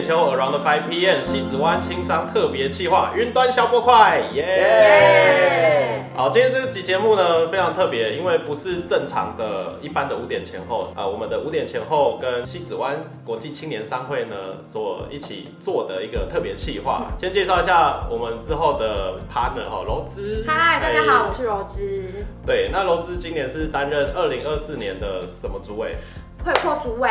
点前后 Around Five PM 西子湾轻商特别企划云端消波快，耶！好，今天这集节目呢非常特别，因为不是正常的一般的五点前后啊，我们的五点前后跟西子湾国际青年商会呢所一起做的一个特别企划。先介绍一下我们之后的 partner 哈，柔芝。嗨，大家好，我是柔芝。对，那柔芝今年是担任二零二四年的什么主委？会扩主委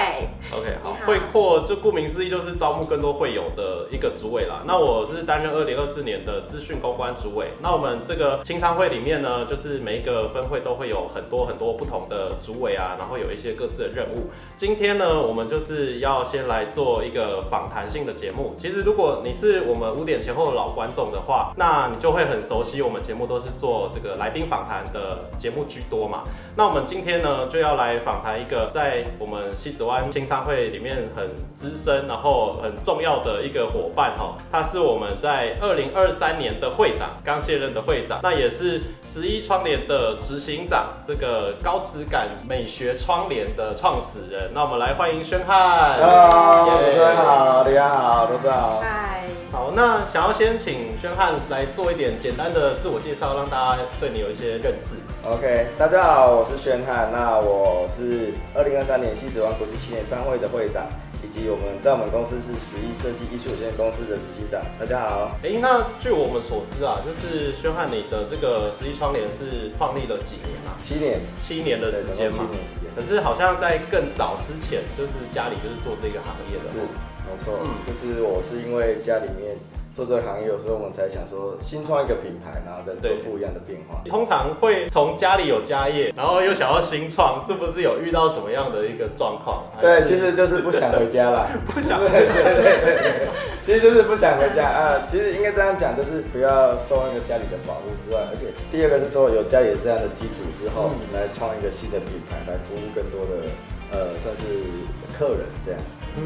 ，OK，好，会扩就顾名思义就是招募更多会友的一个主委啦。那我是担任二零二四年的资讯公关主委。那我们这个青商会里面呢，就是每一个分会都会有很多很多不同的主委啊，然后有一些各自的任务。今天呢，我们就是要先来做一个访谈性的节目。其实如果你是我们五点前后的老观众的话，那你就会很熟悉我们节目都是做这个来宾访谈的节目居多嘛。那我们今天呢，就要来访谈一个在我们西子湾青商会里面很资深，然后很重要的一个伙伴哈，他是我们在二零二三年的会长，刚卸任的会长，那也是十一窗帘的执行长，这个高质感美学窗帘的创始人。那我们来欢迎宣汉。Hello，主持人好，大家好，都是好。嗨。好，那想要先请宣汉来做一点简单的自我介绍，让大家对你有一些认识。OK，大家好，我是宣汉，那我是二零二三年西子湾国际青年商会的会长，以及我们在我们公司是十亿设计艺术有限公司的执行长。大家好。哎，那据我们所知啊，就是宣汉你的这个十亿窗帘是创立了几年啊？七年，七年的时间嘛。七年时间可是好像在更早之前，就是家里就是做这个行业的。是，没错。嗯，就是我是因为家里面。做这个行业，有时候我们才想说新创一个品牌，然后再做不一样的变化。通常会从家里有家业，然后又想要新创，是不是有遇到什么样的一个状况？对，其实就是不想回家了，不想。对对对对，其实就是不想回家啊。其实应该这样讲，就是不要受那个家里的保护之外，而且第二个是说有家里这样的基础之后，来创一个新的品牌，来服务更多的呃算是客人这样。嗯，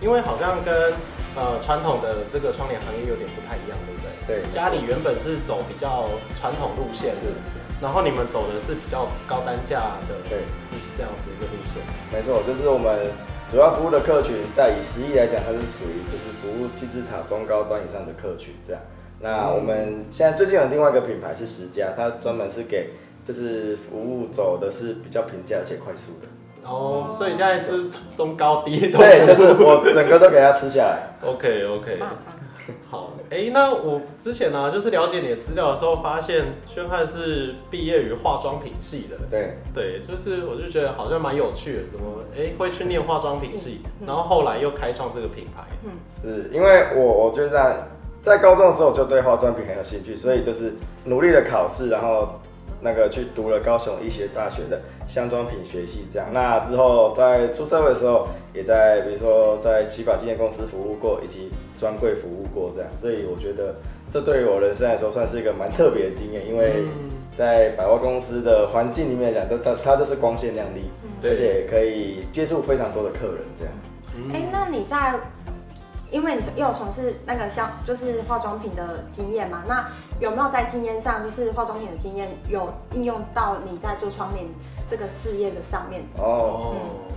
因为好像跟。呃，传统的这个窗帘行业有点不太一样，对不对？对，家里原本是走比较传统路线的，然后你们走的是比较高单价的，对，就是这样子一个路线。没错，就是我们主要服务的客群，在以十亿来讲，它是属于就是服务金字塔中高端以上的客群这样。那我们现在最近有另外一个品牌是十家，它专门是给就是服务走的是比较平价而且快速的。哦，所以现在是中高低对，就是我整个都给它吃下来。OK OK，好，哎，那我之前呢，就是了解你的资料的时候，发现宣汉是毕业于化妆品系的。对对，就是我就觉得好像蛮有趣的，怎么哎会去念化妆品系，然后后来又开创这个品牌。嗯，是因为我我就在在高中的时候就对化妆品很有兴趣，所以就是努力的考试，然后。那个去读了高雄医学大学的香妆品学系，这样。那之后在出社会的时候，也在比如说在起法纪念公司服务过，以及专柜服务过，这样。所以我觉得这对于我人生来说算是一个蛮特别的经验，因为在百货公司的环境里面讲，它它它就是光鲜亮丽，而且可以接触非常多的客人，这样。哎，那你在？因为你又有从事那个像就是化妆品的经验嘛，那有没有在经验上就是化妆品的经验有应用到你在做窗帘这个事业的上面？哦，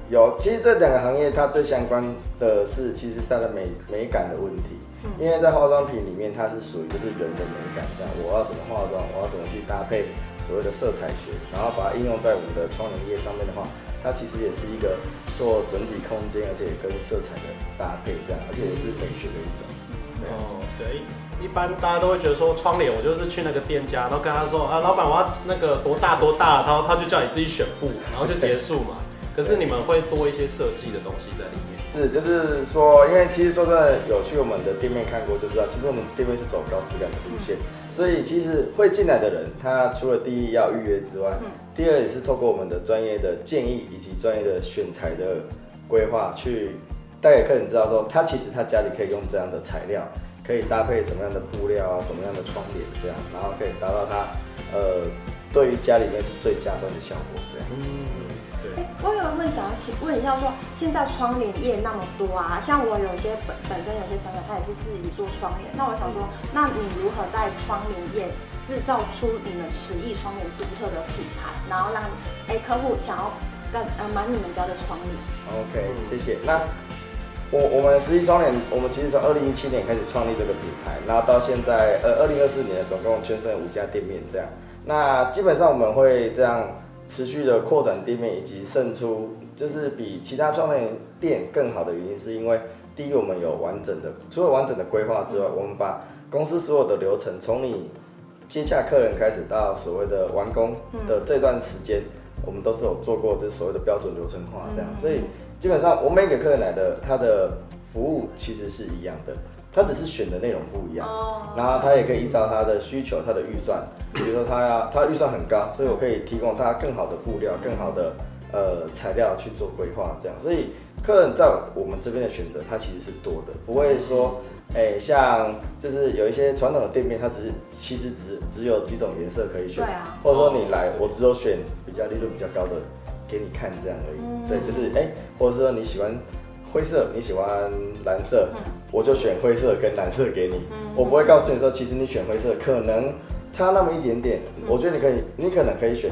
有。其实这两个行业它最相关的是，其实是它的美美感的问题。因为在化妆品里面，它是属于就是人的美感，这样我要怎么化妆，我要怎么去搭配所谓的色彩学，然后把它应用在我们的窗帘业上面的话。它其实也是一个做整体空间，而且跟色彩的搭配这样，而且也是美学的一种。哦，对，一般大家都会觉得说窗帘，我就是去那个店家，然后跟他说啊，老板我要那个多大多大，然后他就叫你自己选布，然后就结束嘛。可是你们会多一些设计的东西在里面。是，就是说，因为其实说真的，有去我们的店面看过就知道，其实我们店面是走高质量的路线。所以其实会进来的人，他除了第一要预约之外，第二也是透过我们的专业的建议以及专业的选材的规划，去带给客人知道说，他其实他家里可以用这样的材料，可以搭配什么样的布料啊，什么样的窗帘这样，然后可以达到他呃对于家里面是最佳端的效果这样。我有个问想要请问一下，说现在窗帘业那么多啊，像我有些本本身有些朋友他也是自己做窗帘，那我想说，那你如何在窗帘业制造出你们十亿窗帘独特的品牌，然后让哎客户想要跟呃买你们家的窗帘？OK，谢谢。那我我们十一窗帘，我们其实从二零一七年开始创立这个品牌，然后到现在呃二零二四年总共圈剩五家店面这样。那基本上我们会这样持续的扩展店面，以及胜出，就是比其他窗帘店更好的原因，是因为第一我们有完整的，除了完整的规划之外，我们把公司所有的流程，从你接洽客人开始到所谓的完工的这段时间，我们都是有做过这所谓的标准流程化这样，所以基本上我每个客人来的，他的服务其实是一样的，他只是选的内容不一样，然后他也可以依照他的需求、他的预算，比如说他要他预算很高，所以我可以提供他更好的布料、更好的呃材料去做规划这样，所以客人在我们这边的选择，它其实是多的，不会说。哎，像就是有一些传统的店面，它只是其实只只有几种颜色可以选，对啊，或者说你来，我只有选比较利润比较高的给你看这样而已。对，就是哎，或者说你喜欢灰色，你喜欢蓝色，我就选灰色跟蓝色给你。我不会告诉你说，其实你选灰色可能差那么一点点，我觉得你可以，你可能可以选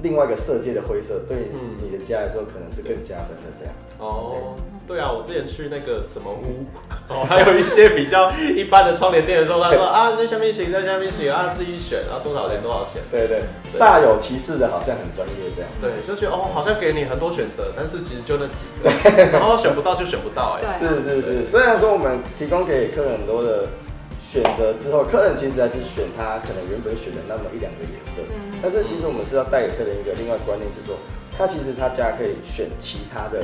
另外一个色阶的灰色，对你的家来说可能是更加分的这样。哦。对啊，我之前去那个什么屋，哦，还有一些比较一般的窗帘店的时候，他说啊，在下面选，在下面选啊，自己选，然后多少钱多少钱。对对，煞有其事的，好像很专业这样。对，就觉得哦，好像给你很多选择，但是其实就那几个，然后选不到就选不到，哎。是是是，虽然说我们提供给客人很多的选择之后，客人其实还是选他可能原本选的那么一两个颜色，嗯但是其实我们是要带给客人一个另外观念是说，他其实他家可以选其他的。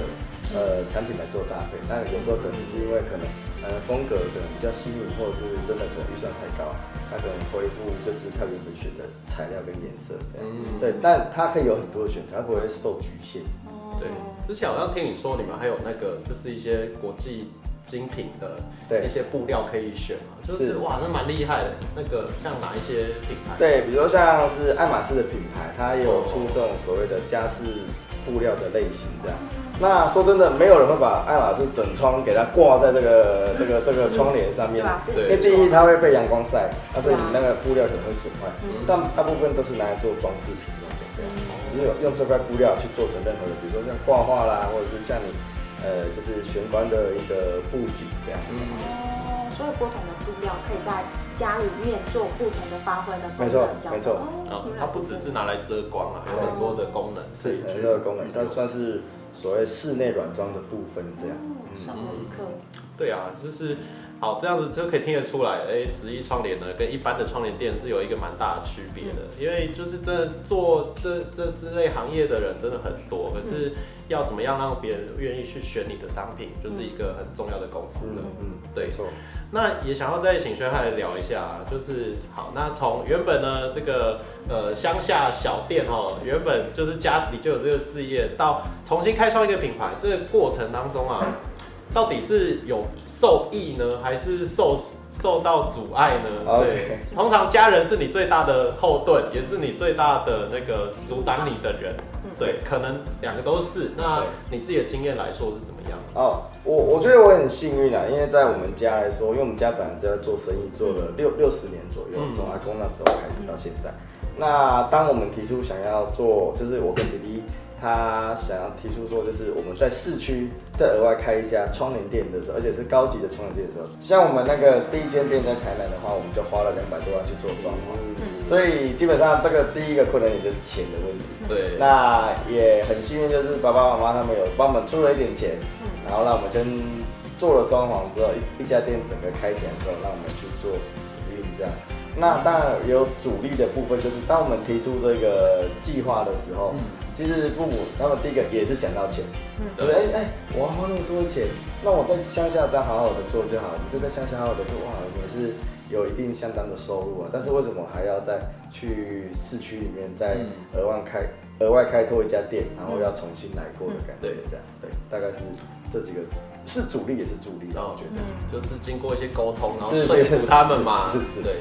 呃，产品来做搭配，但有时候可能是因为可能呃风格可能比较新颖，或者是真的可能预算太高，它可能恢复就是他原本选的材料跟颜色这样。嗯，对，但它可以有很多的选择，它不会受局限。对，之前好像听你说你们还有那个就是一些国际精品的一些布料可以选嘛，就是哇，那蛮厉害的。那个像哪一些品牌？对，比如说像是爱马仕的品牌，它也有出这种所谓的家饰布料的类型这样。那说真的，没有人会把爱马仕整窗给它挂在这个 这个这个窗帘上面，因为第一它会被阳光晒，所以你那个布料可能会损坏。但大部分都是拿来做装饰品用的，这样，只有用这块布料去做成任何的，比如说像挂画啦，或者是像你呃就是玄关的一个布景这样。哦，所以不同的布料可以在家里面做不同的发挥的没错，没错。哦，它不只是拿来遮光啊，有很多的功能。是很多的功能，它算是。所谓室内软装的部分，这样，上了一课。对啊，就是好这样子就可以听得出来，哎，十一窗帘呢跟一般的窗帘店是有一个蛮大的区别的，因为就是这做这这之类行业的人真的很多，可是要怎么样让别人愿意去选你的商品，就是一个很重要的功夫了。嗯，对，错。那也想要再请薛汉来聊一下，就是好，那从原本呢这个呃乡下小店哦，原本就是家里就有这个事业，到重新开创一个品牌，这个过程当中啊，到底是有受益呢，还是受受到阻碍呢？对，通常家人是你最大的后盾，也是你最大的那个阻挡你的人。对，可能两个都是。那你自己的经验来说是怎么样？哦，我我觉得我很幸运啊，因为在我们家来说，因为我们家本来就在做生意，做了六六十年左右，从阿公那时候开始到现在。那当我们提出想要做，就是我跟弟弟。他想要提出说，就是我们在市区再额外开一家窗帘店的时候，而且是高级的窗帘店的时候，像我们那个第一间店在台南的话，我们就花了两百多万去做装潢，所以基本上这个第一个困难点就是钱的问题。对，那也很幸运，就是爸爸妈妈他们有帮我们出了一点钱，然后让我们先做了装潢之后，一一家店整个开起来之后，让我们去做运这样。那当然有阻力的部分，就是当我们提出这个计划的时候。其实父母他们第一个也是想到钱，嗯，对。不对？哎哎，我要花那么多钱，那我在乡下再好好的做就好。你就在乡下好好的做，哇，也是有一定相当的收入啊。但是为什么还要再去市区里面再额外开额外开拓一家店，然后要重新来过的感觉？对，这样对，大概是这几个是主力也是主力，我觉得。就是经过一些沟通，然后说服他们嘛，是是，对，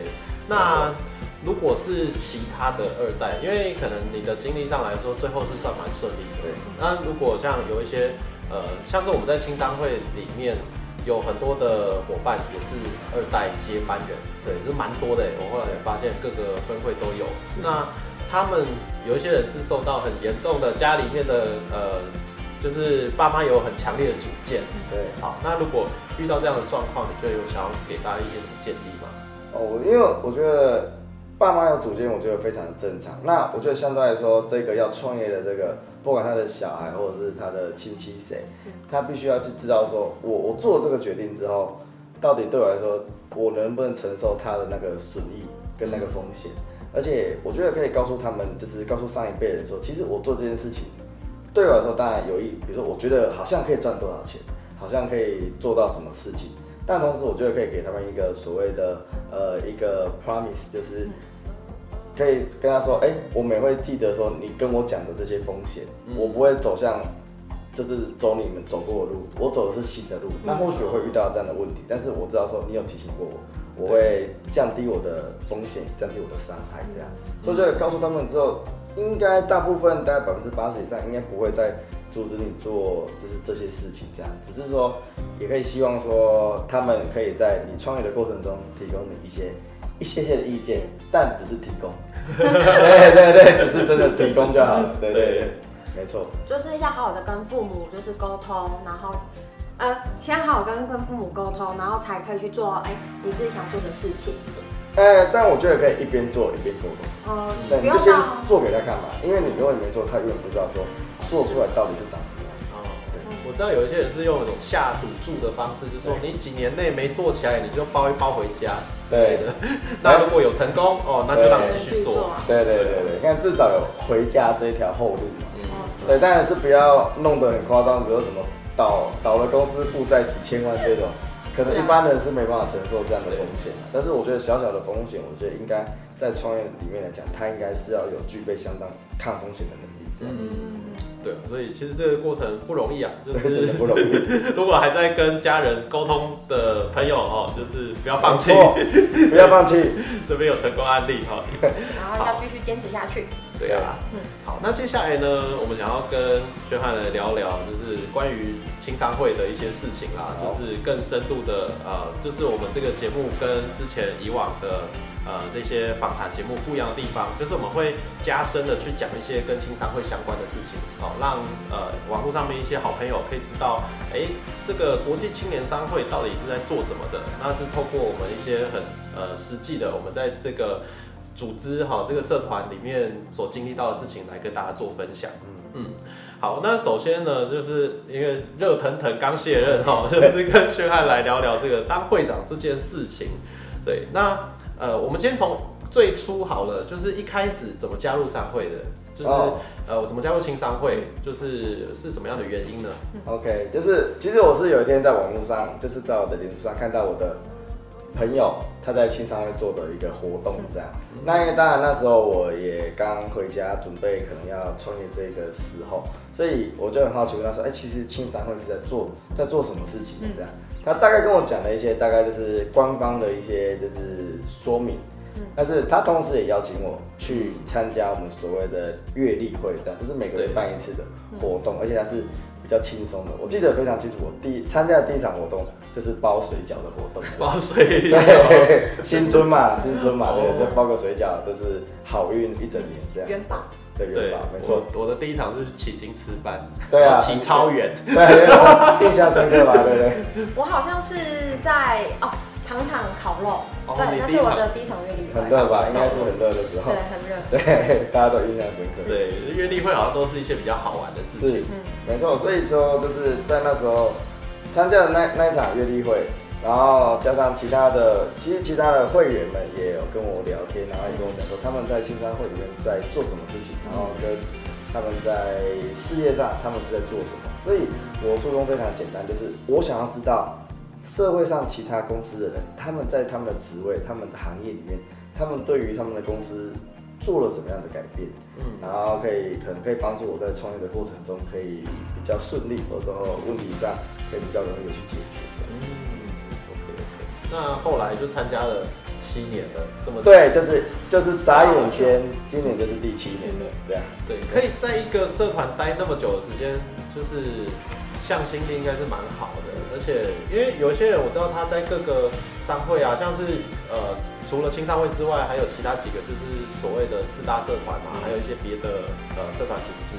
那。如果是其他的二代，因为可能你的经历上来说，最后是算蛮顺利的。那如果像有一些，呃，像是我们在清商会里面有很多的伙伴也是二代接班人，对，是蛮多的。我后来也发现各个分会都有。那他们有一些人是受到很严重的家里面的呃就是爸妈有很强烈的主见。对，好，那如果遇到这样的状况，你就有想要给大家一些什么建议吗？哦，因为我觉得爸妈有主见，我觉得非常正常。那我觉得相对来说，这个要创业的这个，不管他的小孩或者是他的亲戚谁，他必须要去知道说，我我做了这个决定之后，到底对我来说，我能不能承受他的那个损益跟那个风险？而且我觉得可以告诉他们，就是告诉上一辈人说，其实我做这件事情，对我来说当然有益，比如说我觉得好像可以赚多少钱，好像可以做到什么事情。但同时，我觉得可以给他们一个所谓的呃一个 promise，就是可以跟他说，哎、我们也会记得说你跟我讲的这些风险，嗯我不会走向就是走你们走过的路，我走的是新的路。那或许我会遇到这样的问题，但是我知道说你有提醒过我，我会降低我的风险，降低我的伤害，这样。所以就告诉他们之后，应该大部分大概百分之八十以上，应该不会再阻止你做就是这些事情，这样。只是说，也可以希望说他们可以在你创业的过程中提供你一些一些些的意见，但只是提供。对对对，只是真的提供就好了。对对对，没错。就是要好好的跟父母就是沟通，然后呃，先好好跟跟父母沟通，然后才可以去做哎你自己想做的事情。呃，但我觉得可以一边做一边沟通。哦、对，你就先做给他看嘛，因为你如果你没做，他永远不知道说做出来到底是长什么样。哦，我知道有一些人是用那种下赌注的方式，就是说你几年内没做起来，你就包一包回家对的。那如果有成功，哦，那就让你继续做。对对对对，你看至少有回家这一条后路嘛。嗯，对，当然是不要弄得很夸张，比如说什么倒倒了公司负债几千万这种，可能一般人是没办法承受这样的风险。但是我觉得小小的风险，我觉得应该在创业里面来讲，它应该是要有具备相当抗风险的能力。这样，嗯，对，所以其实这个过程不容易啊，就对，真是的不容易。如果还在跟家人沟通的朋友哦，就是不要放弃不要放弃。这边有成功案例哈。然后要继续坚持下去。对啊，嗯。好，那接下来呢，我们想要跟薛汉来聊聊，就是关于青商会的一些事情啦，就是更深度的，呃，就是我们这个节目跟之前以往的呃这些访谈节目不一样的地方，就是我们会加深的去讲一些跟青商会相关的事情，好、让呃网络上面一些好朋友可以知道，哎，这个国际青年商会到底是在做什么的，那是透过我们一些很呃实际的，我们在这个。组织哈这个社团里面所经历到的事情来跟大家做分享。嗯好，那首先呢，就是因为热腾腾刚卸任哈，就是跟薛汉来聊聊这个当会长这件事情。对，那呃，我们先从最初好了，就是一开始怎么加入商会的，就是、哦呃，我怎么加入青商会，就是是什么样的原因呢？OK，就是其实我是有一天在网络上，就是在我的脸书上看到我的朋友他在青商会做的一个活动这样。那因为当然那时候我也刚回家，准备可能要创业这个时候，所以我就很好奇问他说：“哎、其实青商会是在做在做什么事情的？”这样，他大概跟我讲了一些，大概就是官方的一些就是说明。但是他同时也邀请我去参加我们所谓的月例会，这样就是每个月办一次的活动，而且他是比较轻松的。我记得非常清楚，我第一参加的第一场活动就是包水饺的活动。包水饺，新春嘛，新春嘛，对，哦就包个水饺，就是好运一整年这样。元宝，对，元对宝，没错。我我的第一场就是起金吃饭，对啊然后骑超远，对，对印象深刻吧？对不对？我好像是在哦糖厂烤肉，哦对，那是我的第一场月历会，很热吧？应该是很热的时候对，。很热。对，大家都印象深刻。对，约例会好像都是一些比较好玩的事是情。嗯，没错，所以说就是在那时候参加的那那一场月例会，然后加上其他的，其实其他的会员们也有跟我聊天，然后也跟我讲说他们在青山会里面在做什么事情，然后跟他们在事业上他们是在做什么。所以我初衷非常简单，就是我想要知道社会上其他公司的人，他们在他们的职位、他们的行业里面，他们对于他们的公司做了什么样的改变。嗯，然后可以可能可以帮助我在创业的过程中可以比较顺利，或者说问题上可以比较容易的去解决。嗯，OK OK。那后来就参加了七年了，这么对，就是就是眨眼间，今年就是第七年了，这样。对，可以在一个社团待那么久的时间，就是向心力应该是蛮好的。而且因为有些人我知道他在各个商会啊，像是呃除了青商会之外，还有其他几个就是所谓的四大社团嘛，还有一些别的呃社团组织，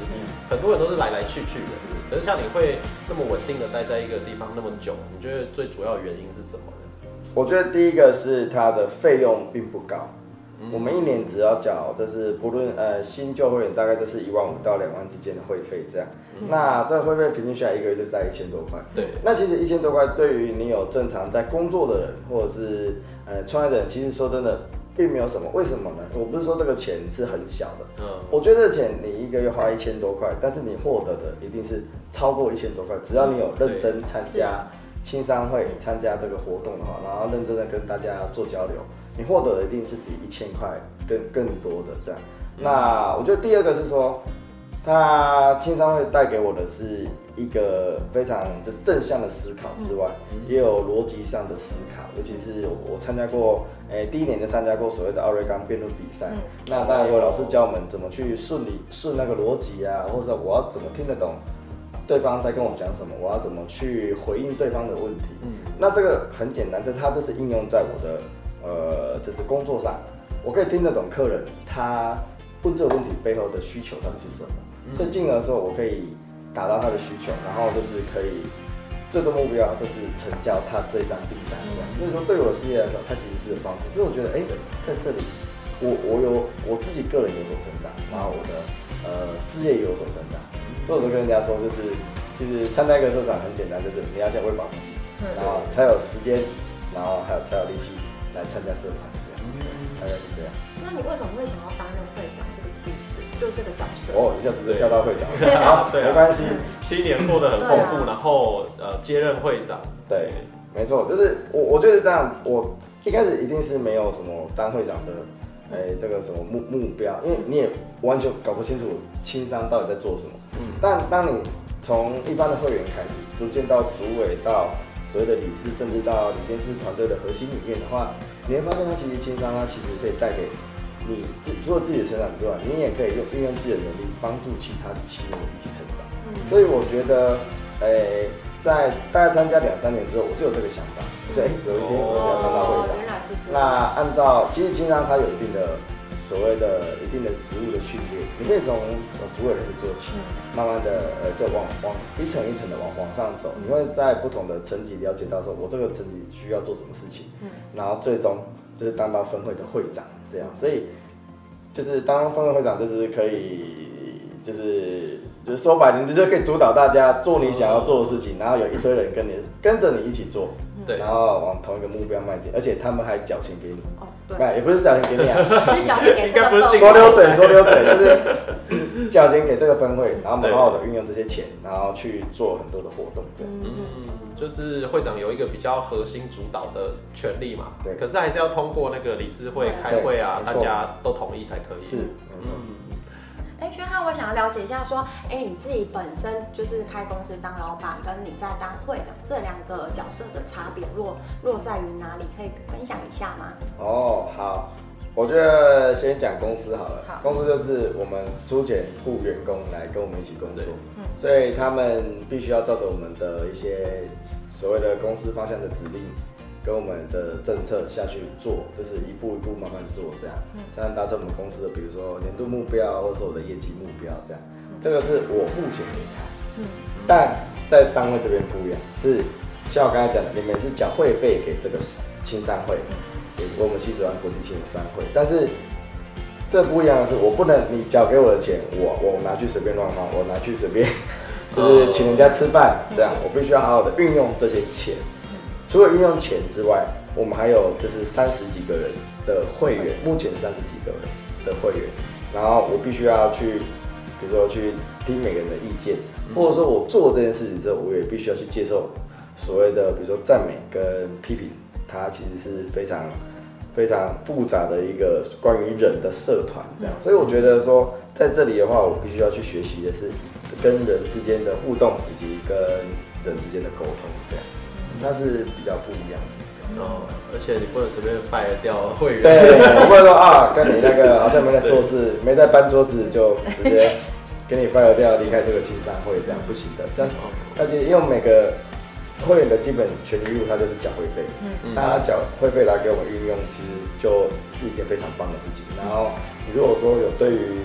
很多人都是来来去去的。可是像你会那么稳定的待在一个地方那么久，你觉得最主要的原因是什么呢？我觉得第一个是它的费用并不高，我们一年只要缴，就是不论呃新旧会员大概都是一万五到两万之间的会费这样。那这个会费平均下来一个月就是在一千多块。对，那其实一千多块对于你有正常在工作的人，或者是呃创业的人，其实说真的并没有什么。为什么呢？我不是说这个钱是很小的，嗯，我觉得这钱你一个月花一千多块，但是你获得的一定是超过一千多块。只要你有认真参加青商会、参加这个活动的话，然后认真的跟大家做交流，你获得的一定是比一千块更更多的这样。那我觉得第二个是说。他青商会带给我的是一个非常就是正向的思考之外，也有逻辑上的思考。尤其是我参加过，诶，第一年就参加过所谓的奥瑞冈辩论比赛。那当然有老师教我们怎么去顺理顺那个逻辑啊，或者我要怎么听得懂对方在跟我讲什么，我要怎么去回应对方的问题。嗯那这个很简单，就它就是应用在我的呃，就是工作上，我可以听得懂客人他问这个问题背后的需求到底是什么。所以进而说，我可以达到他的需求，然后就是可以最终目标就是成交他这张订单这样。所以说对我的事业来说，它其实是有帮助。所以我觉得，哎，在这里，我我有我自己个人有所成长，然后我的呃事业也有所成长。所以我就跟人家说，就是其实参加一个社长很简单，就是你要先喂饱自己，然后才有时间，然后还有才有力气来参加社团这样。大概是这样。那你为什么会想要担任会长？就这个角色。哦，一下子就跳到会长，好，没关系，七年过得很丰富，然后呃接任会长，对，没错，就是我我觉得这样，我一开始一定是没有什么当会长的，哎，这个什么目目标，因为你也完全搞不清楚青商到底在做什么，嗯，但当你从一般的会员开始，逐渐到主委，到所谓的理事，甚至到理监事团队的核心里面的话，你会发现它其实青商它其实可以带给。你自除了自己的成长之外，你也可以用运用自己的能力帮助其他的企业一起成长。嗯，所以我觉得，诶，在大概参加两三年之后，我就有这个想法，就诶，有一天我想当到会长。那按照其实经常他有一定的所谓的一定的职务的训练，你可以从主委开始做起，慢慢的呃就往往一层一层的往往上走，你会在不同的层级了解到说，我这个层级需要做什么事情，嗯，然后最终就是当到分会的会长。这样，所以就是当分会会长，就是可以，就是就是说白了，就是可以主导大家做你想要做的事情，然后有一堆人跟你跟着你一起做，对，然后往同一个目标迈进，而且他们还缴钱给你，哦，对，也不是缴钱给你啊，是缴钱给这个说溜嘴，说溜嘴，就是缴钱给这个分会，然后我们好好的运用这些钱，然后去做很多的活动，这样，嗯。就是会长有一个比较核心主导的权利嘛，对。可是还是要通过那个理事会开会啊，大家都同意才可以。是，嗯。想要了解一下，说，哎，你自己本身就是开公司当老板，跟你在当会长这两个角色的差别落落在于哪里？可以分享一下吗？哦，好，我觉得先讲公司好了。好。公司就是我们租钱雇员工来跟我们一起工作，嗯，所以他们必须要照着我们的一些。所谓的公司方向的指令，跟我们的政策下去做，就是一步一步慢慢做，这样，才能达成我们公司的，比如说年度目标，或者说我的业绩目标，这样。这个是我目前给他。嗯。但在商会这边不一样，是像我刚才讲的，你们是缴会费给这个青商会，给我们七十万国际青商会，但是这不一样的是，我不能你缴给我的钱，我我拿去随便乱花，我拿去随便。就是请人家吃饭，这样我必须要好好的运用这些钱。除了运用钱之外，我们还有就是三十几个人的会员，目前三十几个人的会员，然后我必须要去，比如说去听每个人的意见，或者说我做这件事情之后，我也必须要去接受所谓的比如说赞美跟批评，它其实是非常非常复杂的一个关于人的社团这样。所以我觉得说在这里的话，我必须要去学习的是。跟人之间的互动，以及跟人之间的沟通，这样，那是比较不一样的。哦，而且你不能随便败掉会员。对，不能说啊，跟你那个好像没在做事，没在搬桌子，就直接给你掰掉，离开这个青商会，这样不行的。这样，而且因为每个会员的基本权益义务，它就是缴会费。嗯嗯那他缴会费来给我们运用，其实就是一件非常棒的事情。然后你如果说有对于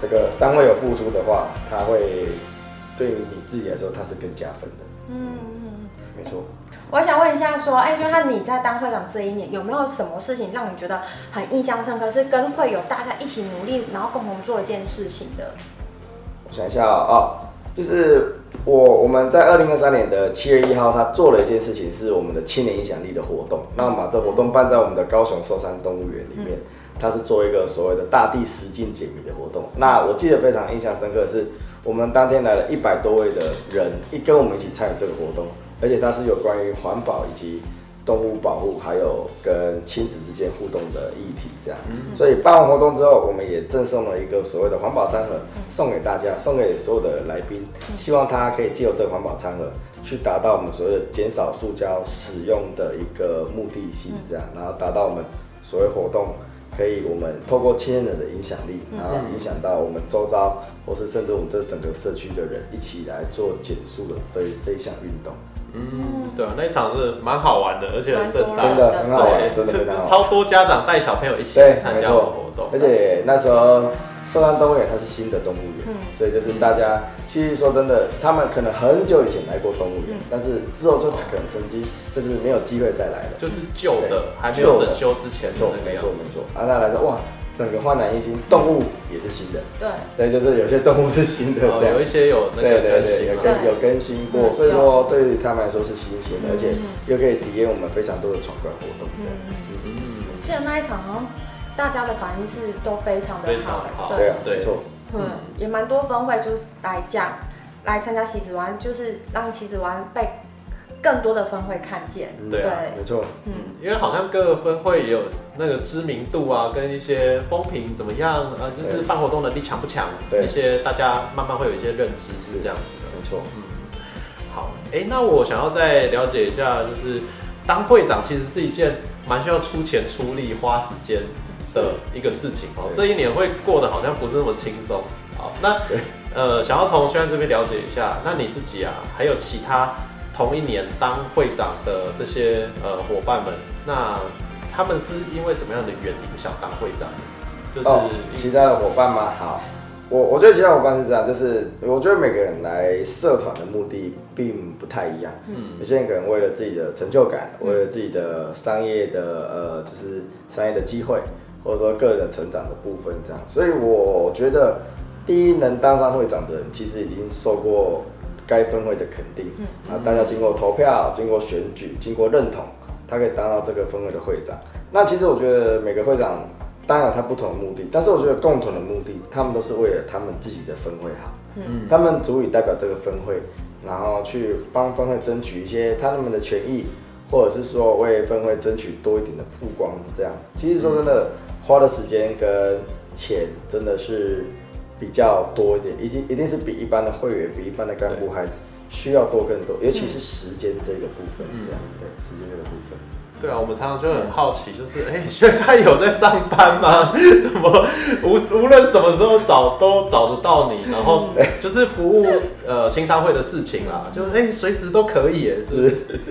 这个单位有付出的话，他会对于你自己来说，它是更加分的。嗯嗯。没错。我想问一下，说，哎，就看你在当会长这一年，有没有什么事情让你觉得很印象深刻，是跟会友大家一起努力，然后共同做一件事情的？我想一下哦，哦就是我我们在二零二三年的七月一号，他做了一件事情，是我们的青年影响力的活动。那我们把这活动办在我们的高雄寿山动物园里面，它是做一个所谓的大地实境解谜的活动。那我记得非常印象深刻的是，我们当天来了一百多位的人，一跟我们一起参与这个活动，而且它是有关于环保以及动物保护，还有跟亲子之间互动的议题，这样。所以办完活动之后，我们也赠送了一个所谓的环保餐盒，送给大家，送给所有的来宾，希望他可以借由这个环保餐盒，去达到我们所谓的减少塑胶使用的一个目的性，这样，然后达到我们所谓活动。可以，我们透过青年人的影响力，然后影响到我们周遭，或是甚至我们这整个社区的人，一起来做减速的这一这一项运动，嗯，对啊，那一场是蛮好玩的，而且很盛大，真的很好玩，对，真的非常好玩。超多家长带小朋友一起对，参加我们活动，而且那时候寿山动物园它是新的动物园，嗯所以就是大家其实说真的，他们可能很久以前来过动物园，嗯但是之后就可能曾经就是没有机会再来了。就是旧的还没有整修之前的没错，没错，那个样子。没错。啊，那来说哇，整个焕然一新，动物也是新的，对，对，就是有些动物是新的哦，有一。些有那对个更对对，有，更有更新过，嗯所以说对于他们来说是新鲜的，而且嗯又可以体验我们非常多的闯关活动。对嗯，嗯，记得那一场好像大家的反应是都非常的非常好。对。啊，对。没错。嗯，也蛮多分会就是来讲，来参加棋子湾，就是让棋子湾被更多的分会看见。嗯对啊没错。嗯，因为好像各个分会也有那个知名度啊，跟一些风评怎么样，呃，就是对办活动能力强不强，对一些大家慢慢会有一些认知是这样子的。没错。嗯，好，哎、那我想要再了解一下，就是当会长其实是一件蛮需要出钱出力、花时间的一个事情哦。这一年会过得好像不是那么轻松。好，那呃，想要从轩这边了解一下，那你自己啊，还有其他同一年当会长的这些呃伙伴们，那他们是因为什么样的原因想当会长？就是、哦，其他的伙伴吗？好，我我觉得其他伙伴是这样，就是我觉得每个人来社团的目的并不太一样。嗯有些人可能为了自己的成就感，为了自己的商业的呃，就是商业的机会，或者说个人的成长的部分这样。所以我觉得，第一能当上会长的人，其实已经受过该分会的肯定。嗯啊，大家经过投票、经过选举、经过认同，他可以当到这个分会的会长。那其实我觉得每个会长当然有他不同的目的，但是我觉得共同的目的，他们都是为了他们自己的分会好。嗯他们足以代表这个分会，然后去帮分会争取一些他们的权益，或者是说为分会争取多一点的曝光，这样。其实说真的，花的时间跟钱真的是比较多一点，已经一定是比一般的会员、比一般的干部还需要多更多，尤其是时间这个部分，这样对时间这个部分。对啊，我们常常就很好奇，就是哎，轩翰有在上班吗？怎么无无论什么时候找都找得到你？然后 就是服务呃青商会的事情啦，就是哎随时都可以耶，是不是？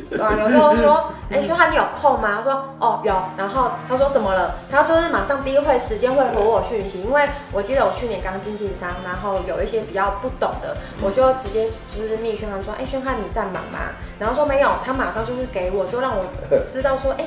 对啊，有时候说，哎、薛汉你有空吗？他说，哦有。然后他说怎么了？他就是马上第一会时间会回我讯息，因为我记得我去年刚进经商，然后有一些比较不懂的，我就直接就是密宣汉说，哎、宣汉你在忙吗？然后说没有，他马上就是给我，就让我知道说，哎、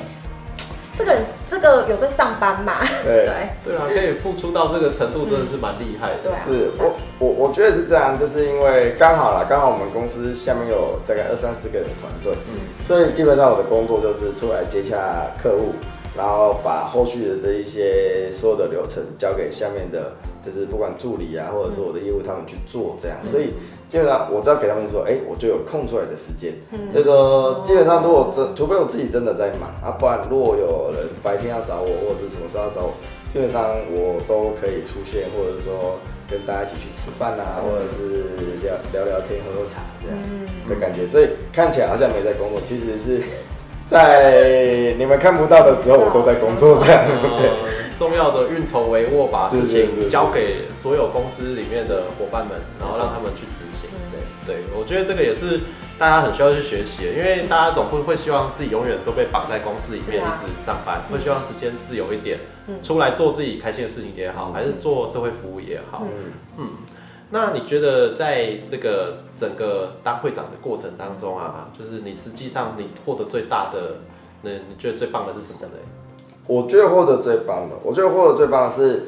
这个人这个有在上班嘛？对对，对啊，可以付出到这个程度，真的是蛮厉害的。对啊是我我我觉得是这样，就是因为刚好啦，刚好我们公司下面有大概二三十个人团队，嗯所以基本上我的工作就是出来接下客户，然后把后续的这一些所有的流程交给下面的，就是不管助理啊，或者是我的业务他们去做这样，所以基本上我只要给他们说，哎、我就有空出来的时间，嗯。所以说基本上如果真，除非我自己真的在忙啊，不然如果有人白天要找我，或者是什么时候要找我，基本上我都可以出现，或者是说跟大家一起去吃饭啊，或者是聊聊聊天、喝喝茶这样。嗯。的感觉。所以看起来好像没在工作，其实是在你们看不到的时候，我都在工作这样。重要的运筹帷幄，把事情交给所有公司里面的伙伴们，然后让他们去执行。对，对我觉得这个也是大家很需要去学习的，因为大家总会会希望自己永远都被绑在公司里面一直上班，会希望时间自由一点，嗯出来做自己开心的事情也好，还是做社会服务也好。嗯，嗯，那你觉得在这个整个当会长的过程当中啊，就是你实际上你获得最大的，那你觉得最棒的是什么呢？我觉得获得最棒的，我觉得获得最棒的是，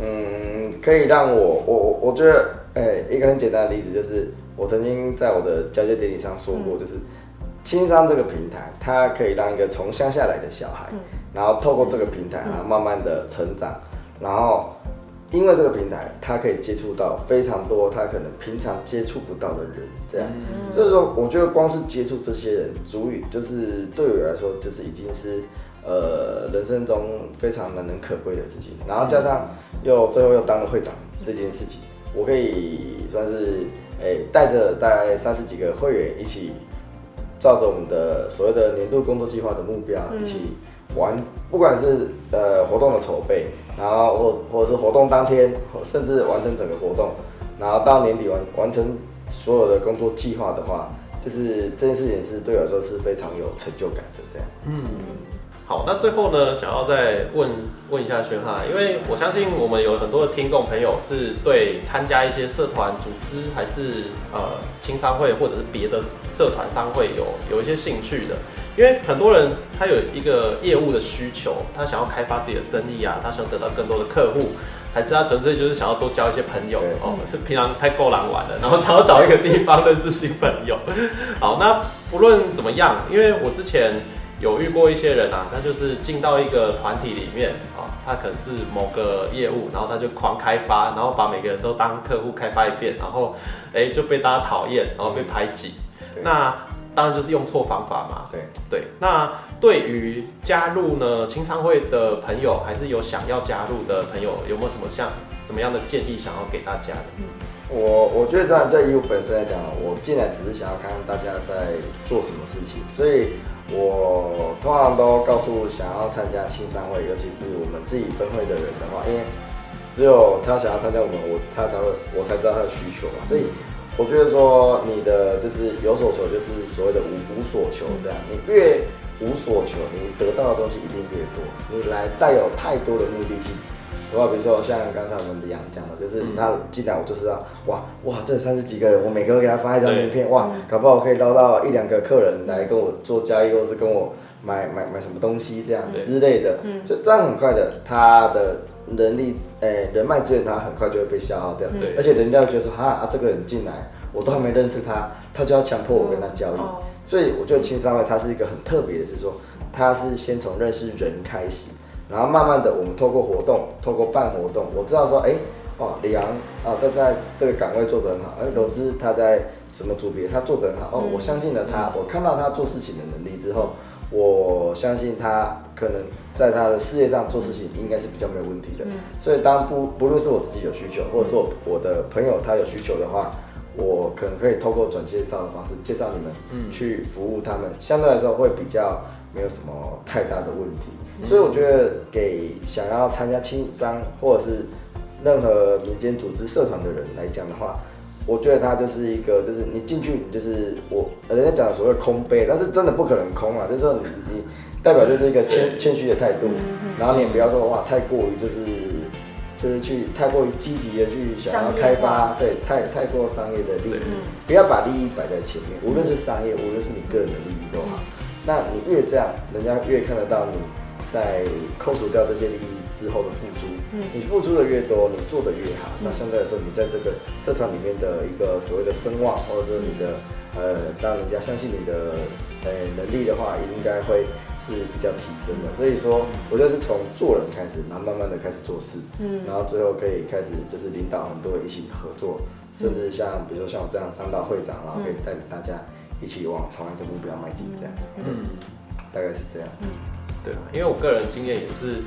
嗯，可以让我，我我我觉得，哎、一个很简单的例子就是，我曾经在我的交接典礼上说过，就是轻商这个平台，它可以让一个从乡下来的小孩，嗯然后透过这个平台，然后慢慢的成长，然后因为这个平台，他可以接触到非常多他可能平常接触不到的人，这样。就是说，我觉得光是接触这些人，足以就是对我来说，就是已经是呃人生中非常难能可贵的事情。然后加上又最后又当了会长这件事情，我可以算是诶带着大概三十几个会员一起，照着我们的所谓的年度工作计划的目标嗯一起玩，不管是呃活动的筹备，然后或或者是活动当天，甚至完成整个活动，然后到年底完完成所有的工作计划的话，就是这件事情是对我来说是非常有成就感的这样。嗯，好，那最后呢，想要再问问一下轩哈，因为我相信我们有很多的听众朋友是对参加一些社团组织，还是呃青商会或者是别的社团商会有有一些兴趣的。因为很多人他有一个业务的需求，他想要开发自己的生意啊，他想得到更多的客户，还是他纯粹就是想要多交一些朋友哦，是平常太够狼玩了，然后想要找一个地方认识新朋友。好，那不论怎么样，因为我之前有遇过一些人啊，他就是进到一个团体里面啊，他可能是某个业务，然后他就狂开发，然后把每个人都当客户开发一遍，然后哎就被大家讨厌，然后被排挤。那当然就是用错方法嘛。对，对，那对于加入呢青商会的朋友，还是有想要加入的朋友，有没有什么像什么样的建议想要给大家的？我我觉得这样在以我本身来讲，我进来只是想要看看大家在做什么事情，所以我通常都告诉想要参加青商会，尤其是我们自己分会的人的话，因为只有他想要参加我们，我他才会我才知道他的需求嘛，所以我觉得说你的就是有所求，就是所谓的无无所求这样，你越无所求，你得到的东西一定越多，你来带有太多的目的性。的话，比如说像刚才我们的杨讲的，就是嗯。他进来我就知道，哇哇，这三十几个人，我每个都给他发一张名片，哇，搞不好我可以捞到一两个客人来跟我做交易，或是跟我买买买什么东西这样之类的，嗯。就这样很快的，他的人力，诶、人脉资源他很快就会被消耗掉，对。而且人家会觉得说，哈啊，这个人进来，我都还没认识他，他就要强迫我跟他交易，哦。所以我觉得青商会它是一个很特别的，是说它是先从认识人开始，然后慢慢的我们透过活动，透过办活动，我知道说，哎、哦，李阳啊，他在这个岗位做得很好，而罗兹他在什么组别他做得很好，哦，嗯。我相信了他，我看到他做事情的能力之后，我相信他可能在他的事业上做事情应该是比较没有问题的。嗯所以当不不论是我自己有需求，或者是我我的朋友他有需求的话，我可能可以透过转介绍的方式介绍你们，嗯去服务他们，相对来说会比较没有什么太大的问题。所以我觉得给想要参加青商或者是任何民间组织社团的人来讲的话，我觉得它就是一个，就是你进去，你就是我人家讲的所谓空杯，但是真的不可能空啊，就是说你你代表就是一个谦谦虚的态度，然后你也不要说哇太过于就是就是去太过于积极的去想要开发，对，太太过商业的利益，不要把利益摆在前面，无论是商业，无论是你个人的利益都好。那你越这样，人家越看得到你在扣除掉这些利益之后的付出。嗯。你付出的越多，你做的越好。那相对来说，你在这个社团里面的一个所谓的声望，或者说你的呃，让人家相信你的呃能力的话，应该会是比较提升的。所以说，我就是从做人开始，然后慢慢的开始做事，嗯。然后最后可以开始就是领导很多人一起合作，甚至像比如说像我这样当到会长，然后可以带领大家一起往同样的目标迈进，这样，嗯，大概是这样。对啊，因为我个人经验也是，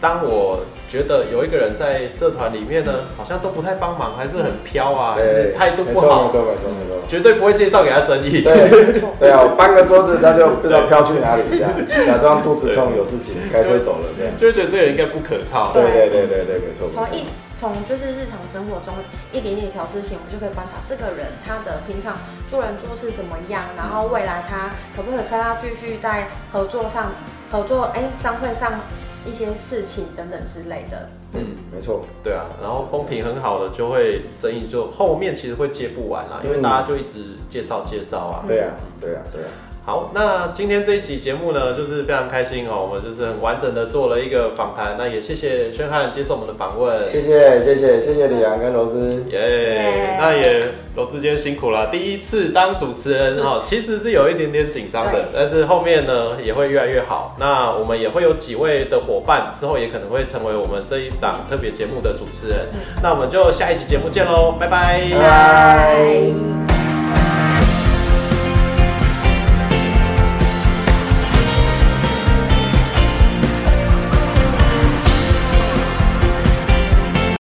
当我觉得有一个人在社团里面呢，好像都不太帮忙，还是很飘啊，还是态度不好没，错没错没错。绝对不会介绍给他生意。对 对啊，我搬个桌子他就不知道飘去哪里，这样 假装肚子痛有事情，开车走了这样。就会觉得这个人应该不可靠。对对对对对，没错。从一从就是日常生活中一点点小事情，我们就可以观察这个人他的平常做人做事怎么样，然后未来他可不可以跟他继续在合作上合作，哎，商会上一些事情等等之类的。嗯，没错，对啊，然后风评很好的就会生意就后面其实会接不完啦，因为嗯大家就一直介绍介绍啊。对啊，对啊，对啊。好，那今天这一集节目呢，就是非常开心哦，我们就是很完整的做了一个访谈，那也谢谢宣汉接受我们的访问。谢谢谢谢谢谢李阳跟罗斯，耶耶那也罗志坚辛苦了，第一次当主持人哈，其实是有一点点紧张的，但是后面呢也会越来越好。那我们也会有几位的伙伴，之后也可能会成为我们这一档特别节目的主持人。那我们就下一集节目见喽，拜拜。拜拜